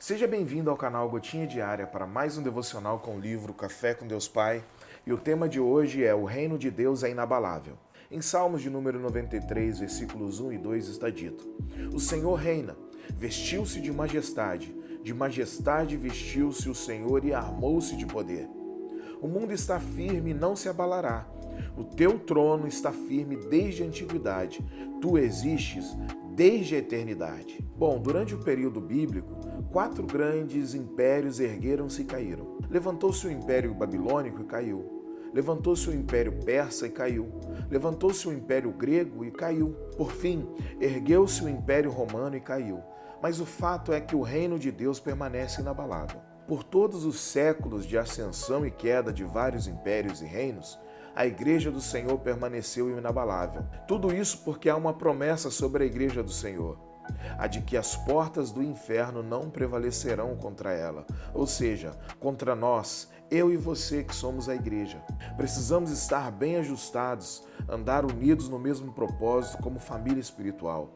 Seja bem-vindo ao canal Gotinha Diária para mais um devocional com o livro Café com Deus Pai. E o tema de hoje é O Reino de Deus é Inabalável. Em Salmos de número 93, versículos 1 e 2 está dito: O Senhor reina, vestiu-se de majestade, de majestade vestiu-se o Senhor e armou-se de poder. O mundo está firme e não se abalará. O teu trono está firme desde a antiguidade. Tu existes desde a eternidade. Bom, durante o período bíblico, quatro grandes impérios ergueram-se e caíram. Levantou-se o Império Babilônico e caiu. Levantou-se o Império Persa e caiu. Levantou-se o Império Grego e caiu. Por fim, ergueu-se o Império Romano e caiu. Mas o fato é que o reino de Deus permanece inabalável. Por todos os séculos de ascensão e queda de vários impérios e reinos, a igreja do Senhor permaneceu inabalável. Tudo isso porque há uma promessa sobre a igreja do Senhor a de que as portas do inferno não prevalecerão contra ela, ou seja, contra nós, eu e você que somos a igreja. Precisamos estar bem ajustados, andar unidos no mesmo propósito como família espiritual.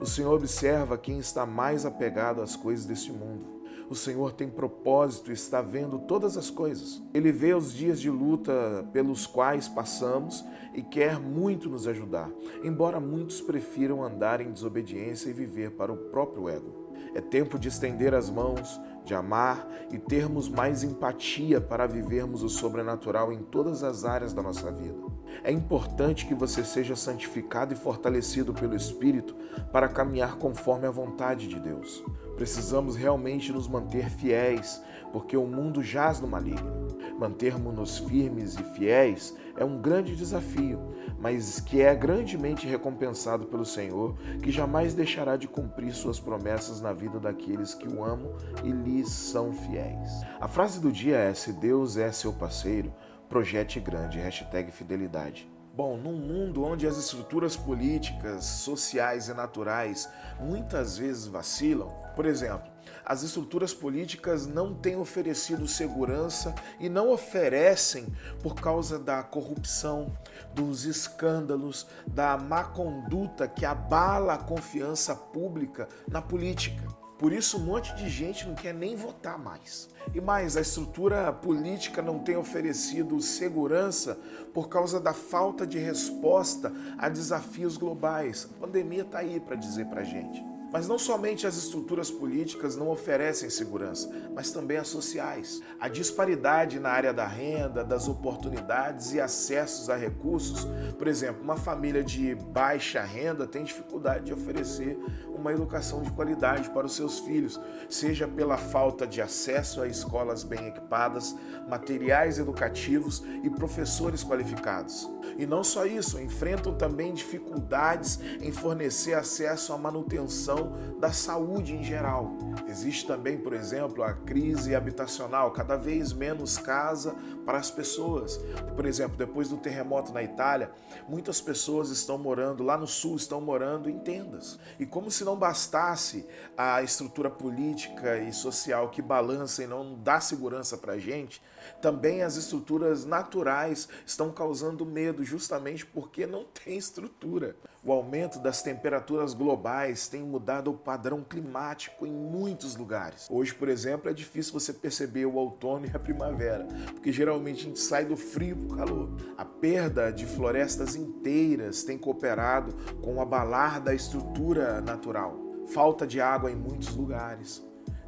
O Senhor observa quem está mais apegado às coisas deste mundo. O Senhor tem propósito e está vendo todas as coisas. Ele vê os dias de luta pelos quais passamos e quer muito nos ajudar, embora muitos prefiram andar em desobediência e viver para o próprio ego. É tempo de estender as mãos, de amar e termos mais empatia para vivermos o sobrenatural em todas as áreas da nossa vida. É importante que você seja santificado e fortalecido pelo Espírito para caminhar conforme a vontade de Deus. Precisamos realmente nos manter fiéis, porque o mundo jaz no maligno. Mantermos-nos firmes e fiéis é um grande desafio, mas que é grandemente recompensado pelo Senhor, que jamais deixará de cumprir suas promessas na vida daqueles que o amam e lhes são fiéis. A frase do dia é: Se Deus é seu parceiro, projete grande. Hashtag fidelidade. Bom, num mundo onde as estruturas políticas, sociais e naturais muitas vezes vacilam, por exemplo, as estruturas políticas não têm oferecido segurança e não oferecem por causa da corrupção, dos escândalos, da má conduta que abala a confiança pública na política. Por isso, um monte de gente não quer nem votar mais. E mais, a estrutura política não tem oferecido segurança por causa da falta de resposta a desafios globais. A pandemia está aí para dizer para gente. Mas não somente as estruturas políticas não oferecem segurança, mas também as sociais. A disparidade na área da renda, das oportunidades e acessos a recursos, por exemplo, uma família de baixa renda tem dificuldade de oferecer uma educação de qualidade para os seus filhos, seja pela falta de acesso a escolas bem equipadas, materiais educativos e professores qualificados. E não só isso, enfrentam também dificuldades em fornecer acesso à manutenção da saúde em geral. Existe também, por exemplo, a crise habitacional, cada vez menos casa para as pessoas. Por exemplo, depois do terremoto na Itália, muitas pessoas estão morando lá no sul, estão morando em tendas. E como se não bastasse a estrutura política e social que balança e não dá segurança para a gente, também as estruturas naturais estão causando medo justamente porque não tem estrutura. O aumento das temperaturas globais tem mudado o padrão climático em muitos lugares. Hoje, por exemplo, é difícil você perceber o outono e a primavera, porque geralmente a gente sai do frio para o calor. A perda de florestas inteiras tem cooperado com o abalar da estrutura natural. Falta de água em muitos lugares.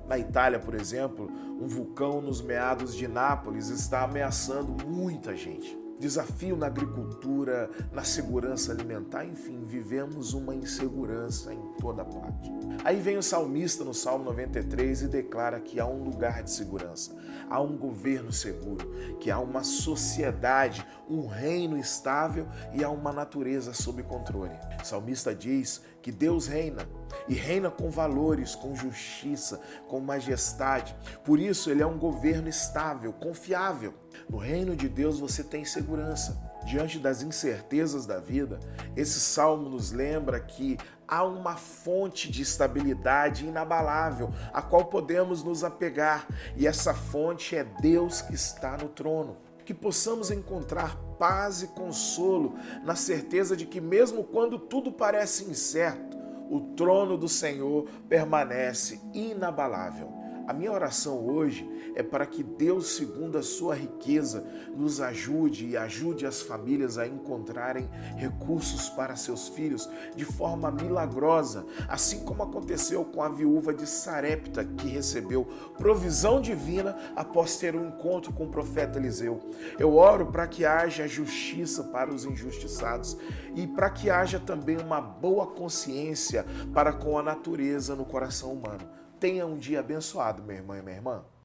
Na Itália, por exemplo, um vulcão nos meados de Nápoles está ameaçando muita gente. Desafio na agricultura, na segurança alimentar, enfim, vivemos uma insegurança em toda parte. Aí vem o salmista no Salmo 93 e declara que há um lugar de segurança, há um governo seguro, que há uma sociedade, um reino estável e há uma natureza sob controle. O salmista diz que Deus reina e reina com valores, com justiça, com majestade. Por isso, ele é um governo estável, confiável. No reino de Deus você tem segurança. Diante das incertezas da vida, esse salmo nos lembra que há uma fonte de estabilidade inabalável a qual podemos nos apegar, e essa fonte é Deus que está no trono. Que possamos encontrar paz e consolo na certeza de que, mesmo quando tudo parece incerto, o trono do Senhor permanece inabalável. A minha oração hoje é para que Deus, segundo a sua riqueza, nos ajude e ajude as famílias a encontrarem recursos para seus filhos de forma milagrosa, assim como aconteceu com a viúva de Sarepta, que recebeu provisão divina após ter um encontro com o profeta Eliseu. Eu oro para que haja justiça para os injustiçados e para que haja também uma boa consciência para com a natureza no coração humano. Tenha um dia abençoado, meu irmão e minha irmã.